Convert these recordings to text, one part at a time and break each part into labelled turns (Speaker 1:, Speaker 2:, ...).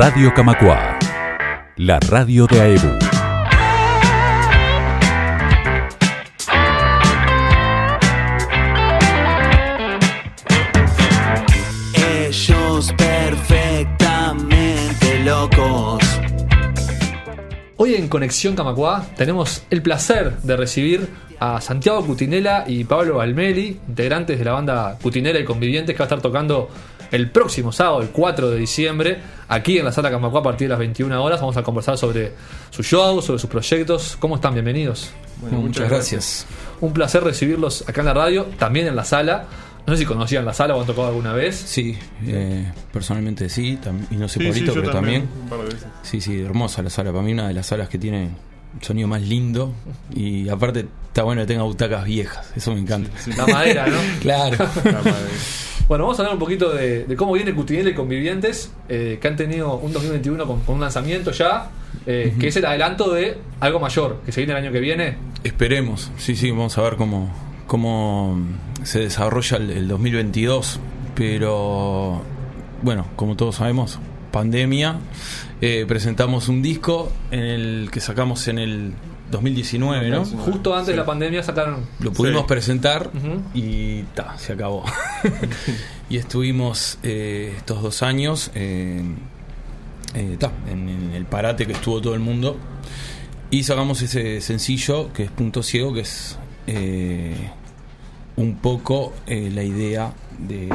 Speaker 1: Radio Camacua, la radio de AEBU.
Speaker 2: Ellos perfectamente locos.
Speaker 3: Hoy en Conexión Camacuá tenemos el placer de recibir a Santiago Cutinela y Pablo Balmeli, integrantes de la banda Cutinela y Convivientes, que va a estar tocando el próximo sábado, el 4 de diciembre, aquí en la sala Camacuá a partir de las 21 horas. Vamos a conversar sobre su show, sobre sus proyectos. ¿Cómo están? Bienvenidos.
Speaker 4: Bueno, muchas gracias.
Speaker 3: Un placer recibirlos acá en la radio, también en la sala. No sé si conocían la sala o han tocado alguna vez.
Speaker 4: Sí, eh, personalmente sí, y no sé
Speaker 5: Sí, sí,
Speaker 4: Pablito,
Speaker 5: yo
Speaker 4: pero también.
Speaker 5: Veces.
Speaker 4: Sí, sí, hermosa la sala. Para mí una de las salas que tiene sonido más lindo y aparte está bueno que tenga butacas viejas, eso me encanta.
Speaker 3: La madera, ¿no?
Speaker 4: Claro.
Speaker 5: La.
Speaker 3: Bueno, vamos a hablar un poquito de, de cómo viene Cutinela y Convivientes, eh, que han tenido un 2021 con, con un lanzamiento ya, eh, que es el adelanto de algo mayor, que se viene el año que viene.
Speaker 4: Esperemos, sí, sí, vamos a ver cómo, cómo se desarrolla el, el 2022, pero bueno, como todos sabemos, pandemia, eh, presentamos un disco en el que sacamos en el 2019, ¿no?
Speaker 3: Justo antes de la pandemia sacaron...
Speaker 4: Lo pudimos
Speaker 5: Sí.
Speaker 4: presentar y ta, se acabó. y estuvimos eh, estos dos años eh, eh, ta, en, en el parate que estuvo todo el mundo. Y sacamos ese sencillo que es Punto Ciego, que es eh, un poco eh, la idea de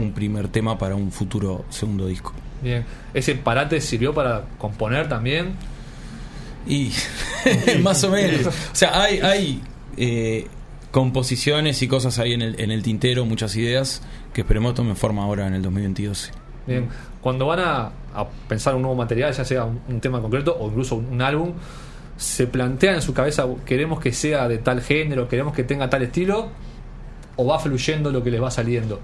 Speaker 4: un primer tema para un futuro segundo disco.
Speaker 3: Bien, ese parate sirvió para componer también.
Speaker 4: Y más o menos. O sea, hay, hay eh, composiciones y cosas ahí en el, en el tintero, muchas ideas que esperemos tomen forma ahora en el 2022.
Speaker 3: Bien, cuando van a, a pensar un nuevo material, ya sea un, un tema concreto o incluso un, un álbum, ¿se plantea en su cabeza, queremos que sea de tal género, queremos que tenga tal estilo? ¿O va fluyendo lo que les va saliendo?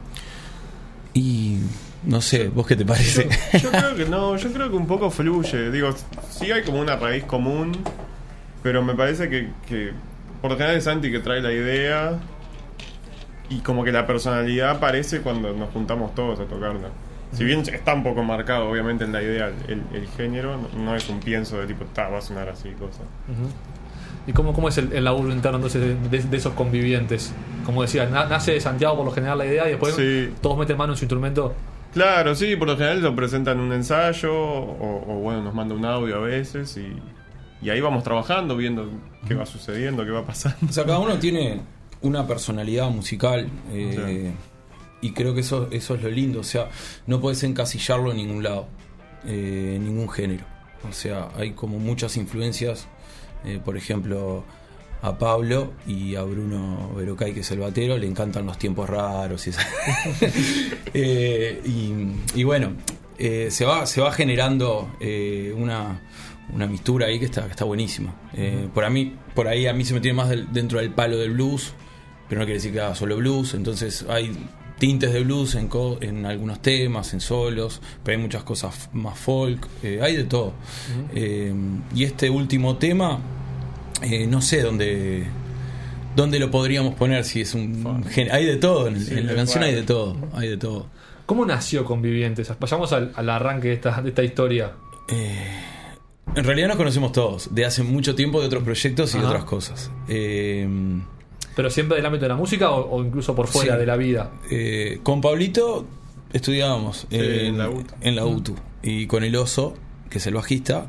Speaker 4: Y no sé, ¿vos qué te parece?
Speaker 5: Yo creo que no, yo creo que un poco fluye. Digo, sí hay como una raíz común, pero me parece que, que por lo general es Santi que trae la idea y como que la personalidad aparece cuando nos juntamos todos a tocarla. Si bien está un poco marcado, obviamente, en la idea el, el género, no, no es un pienso de tipo, "Ta, va a sonar así, cosa.
Speaker 3: ¿Y cómo, cómo es el, el laburo interno entonces de, esos convivientes? Como decía, na- nace de Santiago por lo general la idea y después
Speaker 5: Sí.
Speaker 3: todos meten mano en su instrumento.
Speaker 5: Claro, sí, por lo general lo presentan en un ensayo o, o, bueno, nos manda un audio a veces y, y ahí vamos trabajando, viendo qué va sucediendo, qué va pasando.
Speaker 4: O sea, cada uno tiene una personalidad musical eh, y creo que eso, eso es lo lindo. O sea, no puedes encasillarlo en ningún lado, eh, en ningún género. O sea, hay como muchas influencias, eh, por ejemplo, a Pablo y a Bruno Verocay, que es el batero, le encantan los tiempos raros y esa- Eh, y, y bueno, eh, se, va, se va generando eh, una, una mistura ahí que está, que está buenísima. Por, a mí, por ahí a mí se me tiene más del- dentro del palo del blues, pero no quiere decir que haga solo blues, entonces hay tintes de blues en, co- en algunos temas, en solos, pero hay muchas cosas más folk, hay de todo. Y este último tema, eh, no sé dónde... ¿Dónde lo podríamos poner? Si es un gen- hay de todo en, en la canción
Speaker 5: cual.
Speaker 4: hay de todo, hay de todo.
Speaker 3: ¿Cómo nació Convivientes? Vayamos al, al arranque de esta, de esta historia.
Speaker 4: Eh, en realidad nos conocemos todos, de hace mucho tiempo, de otros proyectos y de otras cosas. Eh,
Speaker 3: ¿Pero siempre del ámbito de la música o, o incluso por fuera
Speaker 4: Sí.
Speaker 3: de la vida?
Speaker 4: eh, con Pablito estudiábamos
Speaker 5: en la UTU.
Speaker 4: en la UTU. Y con el oso, que es el bajista,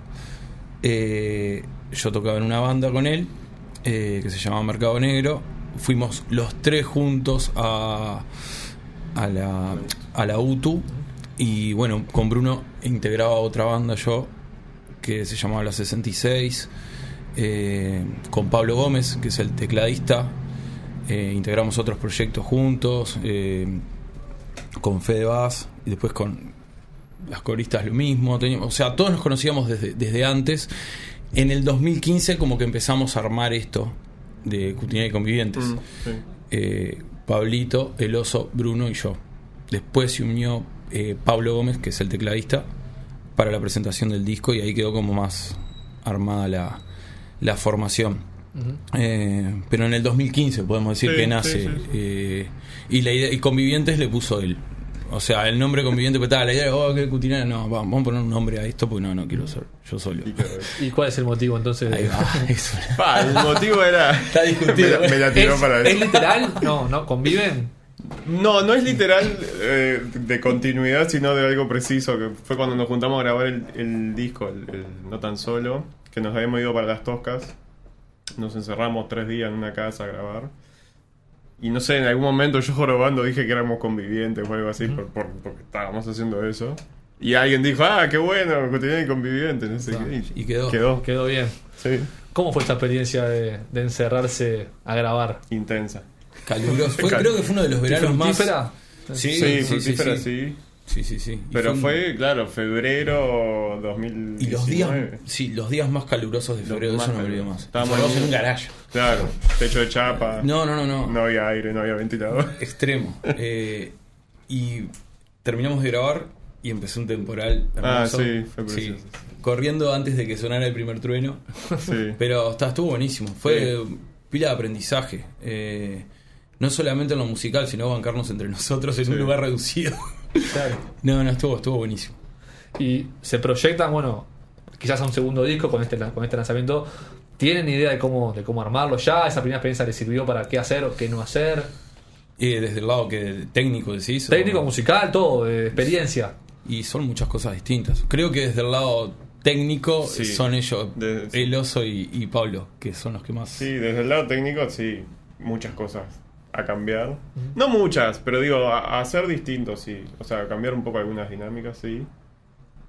Speaker 4: yo tocaba en una banda con él, eh, que se llamaba Mercado Negro. Fuimos los tres juntos a, a, la, a la UTU. Y bueno, con Bruno integraba otra banda yo, que se llamaba La 66. eh, con Pablo Gómez, que es el tecladista. eh, integramos otros proyectos juntos. con Fede. Y después con las coristas lo mismo. O sea, todos nos conocíamos desde, desde antes. En el 2015 como que empezamos a armar esto de Cutinera y Convivientes.
Speaker 5: Mm, sí.
Speaker 4: Eh, Pablito, El Oso, Bruno y yo. Después se unió eh, Pablo Gómez, que es el tecladista, para la presentación del disco y ahí quedó como más armada la, la formación. Eh, pero en el 2015 podemos decir
Speaker 5: Sí,
Speaker 4: que
Speaker 5: sí,
Speaker 4: nace
Speaker 5: sí, sí.
Speaker 4: eh, y la idea y convivientes le puso él O sea, el nombre conviviente, pues tal, la idea de, oh, qué cutinera, no, vamos, vamos a poner un nombre a esto, porque no, no quiero ser yo solo.
Speaker 5: Y que-
Speaker 3: ¿Y cuál es el motivo entonces?
Speaker 4: Ahí va, eso.
Speaker 5: Pa, el motivo era.
Speaker 4: Está discutido.
Speaker 5: Me la, me la tiró
Speaker 3: ¿Es,
Speaker 5: para
Speaker 3: ¿Es
Speaker 5: eso.
Speaker 3: literal? No, no, conviven.
Speaker 5: No, no es literal eh, de continuidad, sino de algo preciso. Que fue cuando nos juntamos a grabar el, el disco, el, el No Tan Solo, que nos habíamos ido para las Toscas. Nos encerramos tres días en una casa a grabar. Y no sé, en algún momento yo jorobando dije que éramos convivientes o algo así, por, por- porque estábamos haciendo eso. Y alguien dijo, ah, qué bueno, cotidiano y convivientes, no sé qué.
Speaker 4: Y quedó.
Speaker 5: Quedó,
Speaker 3: Quedó bien.
Speaker 5: sí,
Speaker 3: ¿Cómo fue esta experiencia de, de encerrarse a grabar?
Speaker 5: intensa.
Speaker 4: Caluroso. Fue, creo que fue uno de los veranos más. Sí,
Speaker 5: Sí,
Speaker 4: sí, sí,
Speaker 5: fructífera,
Speaker 4: sí.
Speaker 5: Sí.
Speaker 4: Sí, sí. Y
Speaker 5: Pero
Speaker 4: un-
Speaker 5: fue, claro, febrero 2019.
Speaker 4: Y los días, sí, los días más calurosos de febrero, eso no me olvido más.
Speaker 5: Estábamos en
Speaker 4: en
Speaker 5: un-
Speaker 4: garaje.
Speaker 5: Claro, techo de chapa.
Speaker 4: No, no, no, no.
Speaker 5: No había aire, no había ventilador.
Speaker 4: Extremo. Eh, y terminamos de grabar y empezó un temporal
Speaker 5: Ah, sí, fue precioso.
Speaker 4: Corriendo antes de que sonara el primer trueno.
Speaker 5: Sí.
Speaker 4: Pero está, estuvo buenísimo. Fue pila de aprendizaje. Eh, no solamente en lo musical, sino bancarnos entre nosotros en
Speaker 5: Sí.
Speaker 4: un lugar reducido.
Speaker 3: Claro.
Speaker 4: No, no, estuvo, estuvo buenísimo.
Speaker 3: Y se proyectan, bueno, quizás a un segundo disco con este, con este lanzamiento. ¿Tienen idea de cómo, de cómo armarlo ya? ¿Esa primera experiencia les sirvió para qué hacer o qué no hacer?
Speaker 4: Eh, desde el lado que técnico decís. o-
Speaker 3: Técnico, musical, todo, de experiencia.
Speaker 4: Y son muchas cosas distintas. Creo que desde el lado técnico
Speaker 5: Sí.
Speaker 4: son ellos,
Speaker 5: De- sí.
Speaker 4: el oso y, y Pablo, que son los que más.
Speaker 5: Sí, desde el lado técnico, sí, muchas cosas a cambiar. No muchas, pero digo, a, a hacer distintos, sí. O sea, cambiar un poco algunas dinámicas, sí.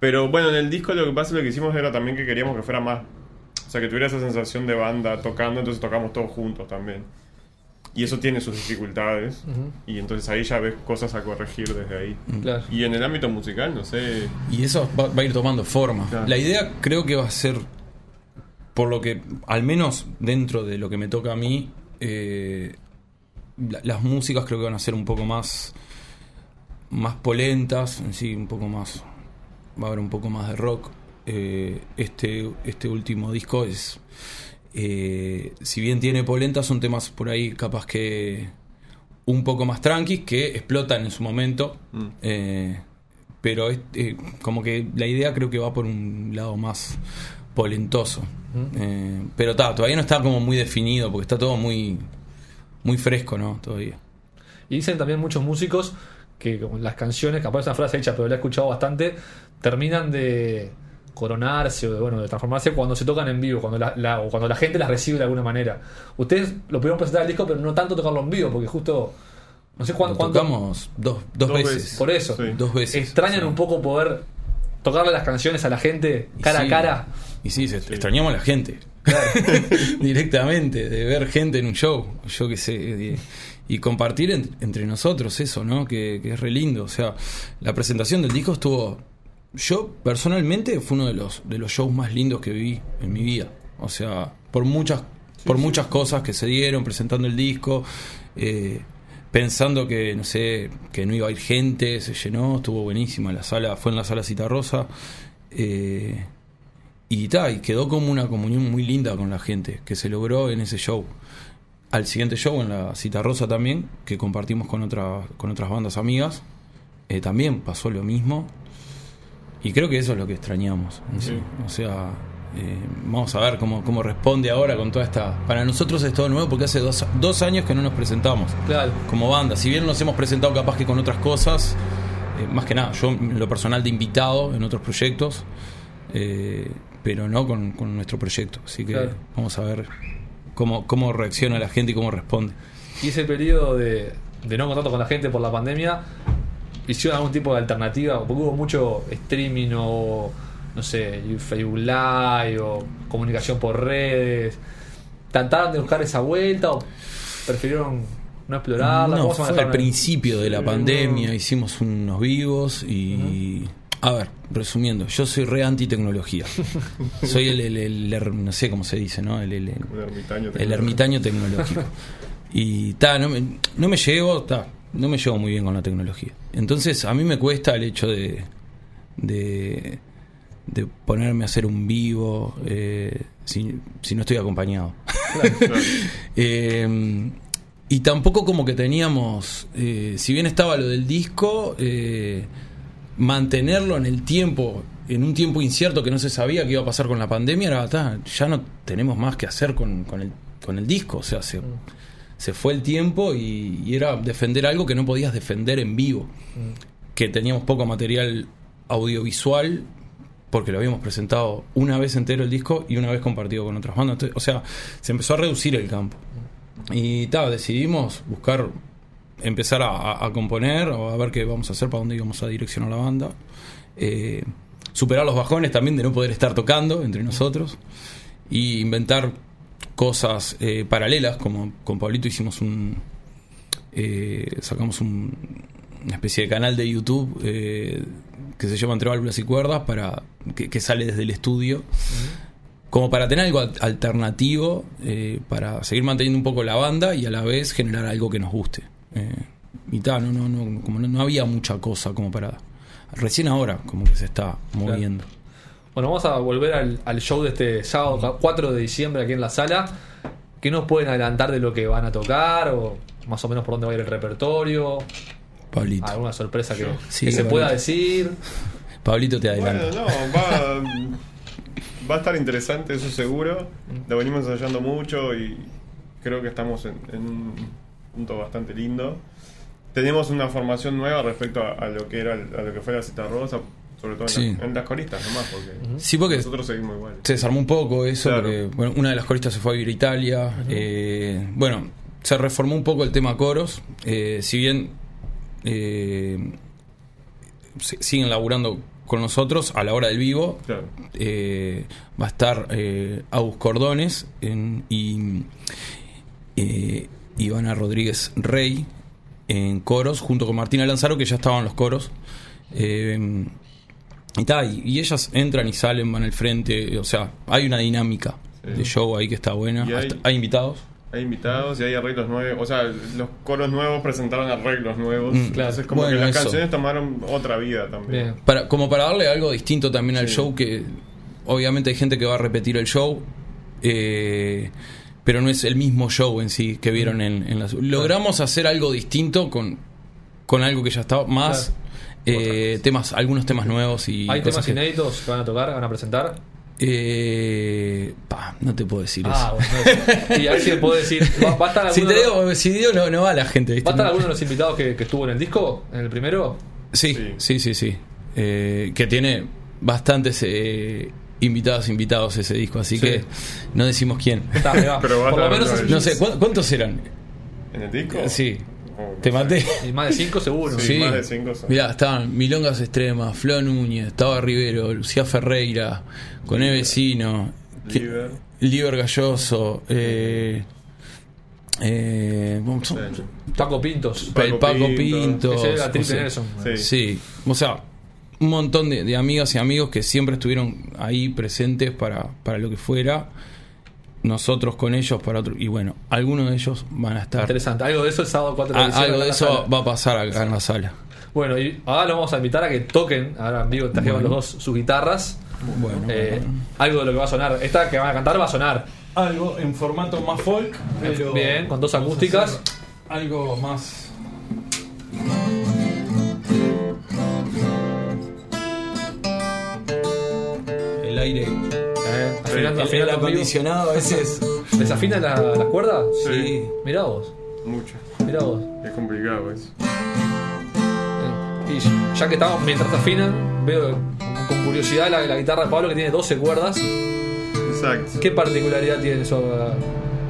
Speaker 5: Pero bueno, en el disco lo que pasa, lo que hicimos era también que queríamos que fuera más. O sea, que tuviera esa sensación de banda tocando, entonces tocamos todos juntos también. Y eso tiene sus dificultades. Y entonces ahí ya ves cosas a corregir desde ahí.
Speaker 3: Claro.
Speaker 5: Y en el ámbito musical, no sé.
Speaker 4: Y eso va, va a ir tomando forma.
Speaker 5: Claro.
Speaker 4: La idea creo que va a ser, por lo que, al menos dentro de lo que me toca a mí, eh, la- las músicas creo que van a ser un poco más, más polentas, en sí, un poco más, va a haber un poco más de rock. Eh, este, este último disco es, eh, si bien tiene polentas, son temas por ahí capaz que un poco más tranquis que explotan en su momento.
Speaker 5: Mm.
Speaker 4: Eh, pero es, como que la idea creo que va por un lado más polentoso. Pero ta, todavía no está como muy definido porque está todo muy muy fresco, ¿no? Todavía.
Speaker 3: Y dicen también muchos músicos que con las canciones, capaz es una frase hecha, pero la he escuchado bastante, terminan de coronarse o de, bueno, de transformarse cuando se tocan en vivo, cuando la, la- o cuando la gente las recibe de alguna manera. Ustedes lo pudieron presentar el disco, pero no tanto tocarlo en vivo, porque justo no sé
Speaker 4: Lo
Speaker 3: cuánto
Speaker 4: tocamos dos, dos,
Speaker 5: Dos
Speaker 4: veces.
Speaker 5: veces.
Speaker 3: por eso.
Speaker 5: Sí.
Speaker 4: Dos veces.
Speaker 3: Extrañan
Speaker 4: Sí.
Speaker 3: un poco poder tocarle las canciones a la gente cara
Speaker 4: sí,
Speaker 3: a cara.
Speaker 4: Y sí, se- extrañamos a la gente. Directamente, de ver gente en un show, yo qué sé. Y, y compartir en- entre nosotros eso, ¿no? Que, que es re lindo. O sea, la presentación del disco estuvo. Yo, personalmente, fue uno de los, de los shows más lindos que viví en mi vida. O sea, por muchas, por muchas cosas que se dieron presentando el disco. eh, pensando que, no sé, que no iba a ir gente, se llenó, estuvo buenísima la sala, fue en la sala Citarrosa. Eh, y ta, y quedó como una comunión muy linda con la gente que se logró en ese show. Al siguiente show, en la Cita Rosa también, que compartimos con, otra, con otras bandas amigas, eh, también pasó lo mismo. Y creo que eso es lo que extrañamos. sí. O sea, eh, vamos a ver cómo, cómo responde ahora con toda esta... Para nosotros es todo nuevo porque hace dos, dos años que no nos presentamos
Speaker 3: Claro.
Speaker 4: como banda. Si bien nos hemos presentado capaz que con otras cosas, eh, más que nada, yo lo personal de invitado en otros proyectos, eh, pero no con, con nuestro proyecto. Así que
Speaker 3: Claro.
Speaker 4: vamos a ver cómo, cómo reacciona la gente y cómo responde.
Speaker 3: Y ese periodo de, de no contacto con la gente por la pandemia, hicieron algún tipo de alternativa, porque hubo mucho streaming o, no sé, Facebook Live o comunicación por redes. ¿Trataron de buscar esa vuelta o prefirieron no explorarla?
Speaker 4: No,
Speaker 3: ¿Cómo se
Speaker 4: fue al principio de la pandemia, hicimos unos vivos y... A ver, resumiendo, yo soy re anti-tecnología. soy el, el- el no sé cómo se dice, ¿no? El,
Speaker 5: ermitaño.
Speaker 4: el ermitaño tecnológico. Y ta, no me, no me llevo, ta, no me llevo muy bien con la tecnología. Entonces a mí me cuesta el hecho de, de, de ponerme a hacer un vivo eh, si, si no estoy acompañado.
Speaker 5: Claro.
Speaker 4: Eh, y tampoco como que teníamos, eh, si bien estaba lo del disco, eh, mantenerlo en el tiempo, en un tiempo incierto que no se sabía qué iba a pasar con la pandemia, era, "Ta, ya no tenemos más que hacer con, con el, con el disco, o sea, se, se fue el tiempo y, y era defender algo que no podías defender en vivo, que teníamos poco material audiovisual porque lo habíamos presentado una vez entero el disco y una vez compartido con otras bandas. Entonces, o sea, se empezó a reducir el campo. Y tal, decidimos buscar, empezar a, a- componer o a ver qué vamos a hacer, para dónde íbamos a direccionar la banda. Eh, superar los bajones también de no poder estar tocando entre nosotros. Y inventar cosas eh, paralelas, como con Pablito hicimos un... eh, sacamos un- una especie de canal de YouTube eh, que se llama Entre válvulas y cuerdas para que, que sale desde el estudio como para tener algo al- alternativo eh, para seguir manteniendo un poco la banda y a la vez generar algo que nos guste Eh, y tal no, no, no, como no, no había mucha cosa como para recién ahora como que se está moviendo
Speaker 3: Bueno, vamos a volver al, al show de este sábado 4 de diciembre aquí en la sala. ¿Qué nos pueden adelantar de lo que van a tocar? O más o menos por dónde va a ir el repertorio.
Speaker 4: Pablito
Speaker 3: ¿Alguna sorpresa que,
Speaker 4: Sí,
Speaker 3: que se pueda decir?
Speaker 4: Pablito te adelanta
Speaker 5: Bueno, no, va, va a estar interesante, eso seguro. Lo venimos ensayando mucho y creo que estamos en, en un punto bastante lindo. Tenemos una formación nueva respecto a, a lo que era a lo que fue la cita rosa, sobre todo en,
Speaker 4: Sí.
Speaker 5: las, en las coristas nomás, porque
Speaker 4: sí porque
Speaker 5: nosotros seguimos igual.
Speaker 4: se desarmó un poco eso,
Speaker 5: Claro.
Speaker 4: porque bueno, una de las coristas se fue a vivir a Italia. eh, bueno, se reformó un poco el tema coros. eh, si bien eh, si- siguen laburando con nosotros a la hora del vivo,
Speaker 5: Claro.
Speaker 4: eh, va a estar eh, Agus Cordones en- y eh, Ivana Rodríguez Rey en coros, junto con Martina Lanzaro, que ya estaban los coros. Eh, y, ta, y, y ellas entran y salen, van al frente, o sea, hay una dinámica
Speaker 5: Sí.
Speaker 4: de show ahí que está buena.
Speaker 5: Hay-
Speaker 4: Hasta- hay invitados.
Speaker 5: Hay invitados y hay arreglos nuevos. O sea, los coros nuevos presentaron arreglos nuevos.
Speaker 4: Mm,
Speaker 3: claro.
Speaker 5: Entonces, como
Speaker 4: Bueno,
Speaker 5: que las
Speaker 4: eso.
Speaker 5: canciones tomaron otra vida también.
Speaker 3: Bien.
Speaker 4: Para, como para darle algo distinto también al
Speaker 5: Sí.
Speaker 4: show, que obviamente hay gente que va a repetir el show, eh, pero no es el mismo show en sí que vieron en, en las... Logramos hacer algo distinto con, con algo que ya estaba, más eh, temas, algunos temas nuevos y
Speaker 3: ¿Hay
Speaker 4: cosas
Speaker 3: temas
Speaker 4: que-
Speaker 3: inéditos que van a tocar, van a presentar?
Speaker 4: Eh, pa, no te puedo decir
Speaker 3: Ah,
Speaker 4: eso.
Speaker 3: bueno. Y a ver si puedo decir. ¿Va, va a estar
Speaker 4: Si te digo, si digo no, no va la gente, ¿viste?
Speaker 3: ¿va a estar
Speaker 4: No.
Speaker 3: alguno de los invitados que, que estuvo en el disco? ¿En el primero?
Speaker 4: Sí,
Speaker 5: Sí.
Speaker 4: sí, sí, sí. Eh, que tiene bastantes eh, invitados, invitados ese disco, así
Speaker 3: Sí.
Speaker 4: que no decimos quién.
Speaker 3: Está, ahí va.
Speaker 5: Pero va a
Speaker 3: Por lo menos
Speaker 4: No sé, ¿cu- ¿cuántos eran?
Speaker 5: ¿En el disco?
Speaker 4: Sí,
Speaker 5: Oh,
Speaker 4: te
Speaker 5: no
Speaker 4: maté.
Speaker 3: y más de 5 seguro.
Speaker 5: Sí, más de cinco son.
Speaker 4: Mirá, estaban Milongas Extremas, Flo Núñez, estaba Rivero, Lucía Ferreira, Coné Vecino. Liber Galloso, eh, eh,
Speaker 5: Sí.
Speaker 3: Paco Pintos.
Speaker 4: el Paco
Speaker 5: Pinto.
Speaker 4: Pinto.
Speaker 3: Ese era
Speaker 4: o
Speaker 3: Triple
Speaker 4: sea,
Speaker 3: Nelson.
Speaker 5: Sí.
Speaker 4: Sí, o sea, un montón de, de amigas y amigos que siempre estuvieron ahí presentes para, para lo que fuera. Nosotros con ellos para otro. Y bueno, algunos de ellos van a estar.
Speaker 3: Interesante. Algo de eso el sábado 4 de diciembre.
Speaker 4: algo
Speaker 3: acá
Speaker 4: de eso
Speaker 3: sala.
Speaker 4: va a pasar acá en la sala.
Speaker 3: Bueno, y ahora lo vamos a invitar a que toquen. Ahora en vivo trajeron
Speaker 4: Bueno.
Speaker 3: los dos sus guitarras.
Speaker 4: Bueno,
Speaker 3: Eh, algo de lo que va a sonar. Esta que van a cantar va a sonar.
Speaker 4: algo en formato más folk, pero.
Speaker 3: Bien, con dos acústicas.
Speaker 4: Algo más. Aire.
Speaker 3: Eh, afinando,
Speaker 4: El, acondicionado a veces.
Speaker 3: ¿Desafina la- las cuerdas?
Speaker 5: Sí.
Speaker 3: Mirá vos.
Speaker 5: Mucho.
Speaker 3: Mirá vos.
Speaker 5: Es complicado eso.
Speaker 3: Eh, Y ya que estamos, mientras afinan, veo con- curiosidad la, la guitarra de Pablo que tiene 12 cuerdas.
Speaker 5: Exacto.
Speaker 3: ¿Qué particularidad tiene eso?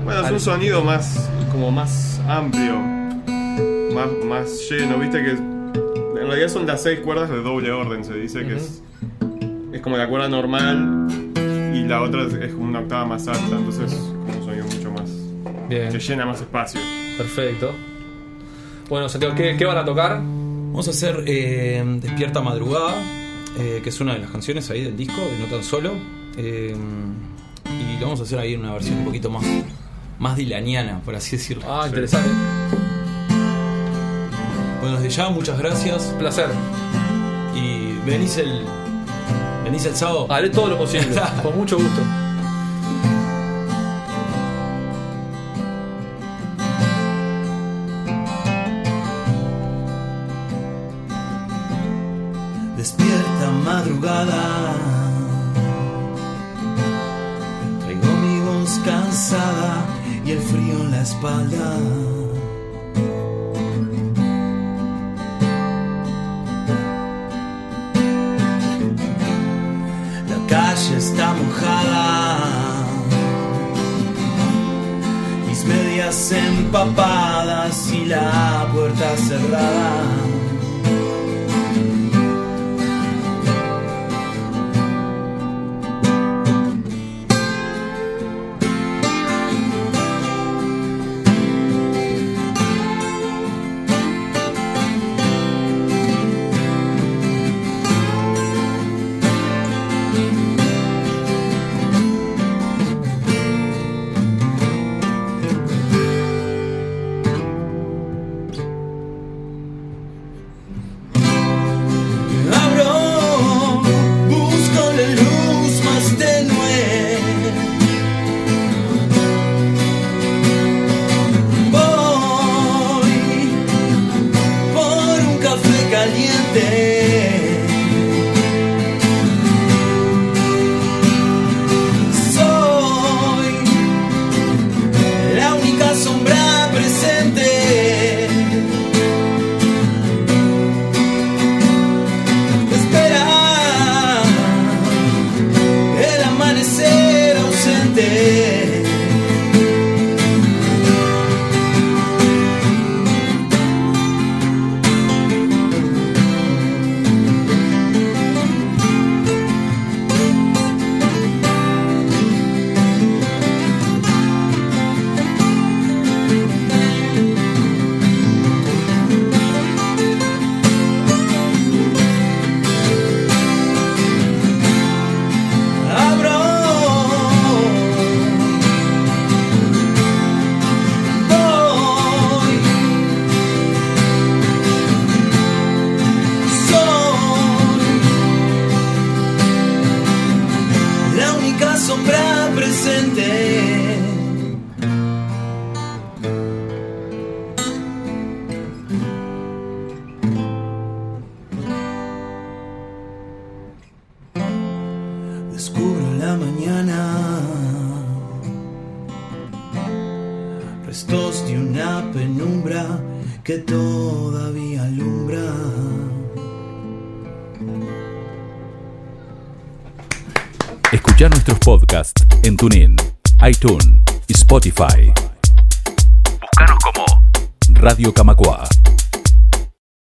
Speaker 5: Bueno, es un sonido más, como más amplio, más, más lleno, viste que en realidad son las seis cuerdas de doble orden, se dice que es, es como la cuerda normal y la otra es, como una octava más alta, entonces es como un sonido mucho más,
Speaker 3: Bien,
Speaker 5: que llena más espacio.
Speaker 3: perfecto. Bueno, Santiago, ¿qué, qué van a tocar?
Speaker 4: Vamos a hacer eh, Despierta Madrugada, eh, que es una de las canciones ahí del disco, de No Tan Solo. eh, y lo vamos a hacer ahí en una versión un poquito más, más dilaniana, por así decirlo.
Speaker 3: Ah, interesante.
Speaker 4: Bueno, desde ya, muchas gracias.
Speaker 3: Un placer.
Speaker 4: Y venís el, ¿Venís el sábado?
Speaker 3: Haré todo lo posible. con mucho gusto.
Speaker 2: Despierta madrugada. Traigo mi voz cansada y el frío en la espalda. empapadas y la puerta cerrada. todavía alumbra.
Speaker 1: Escuchar nuestros podcasts en TuneIn, iTunes y Spotify. Búscanos como Radio Camacua.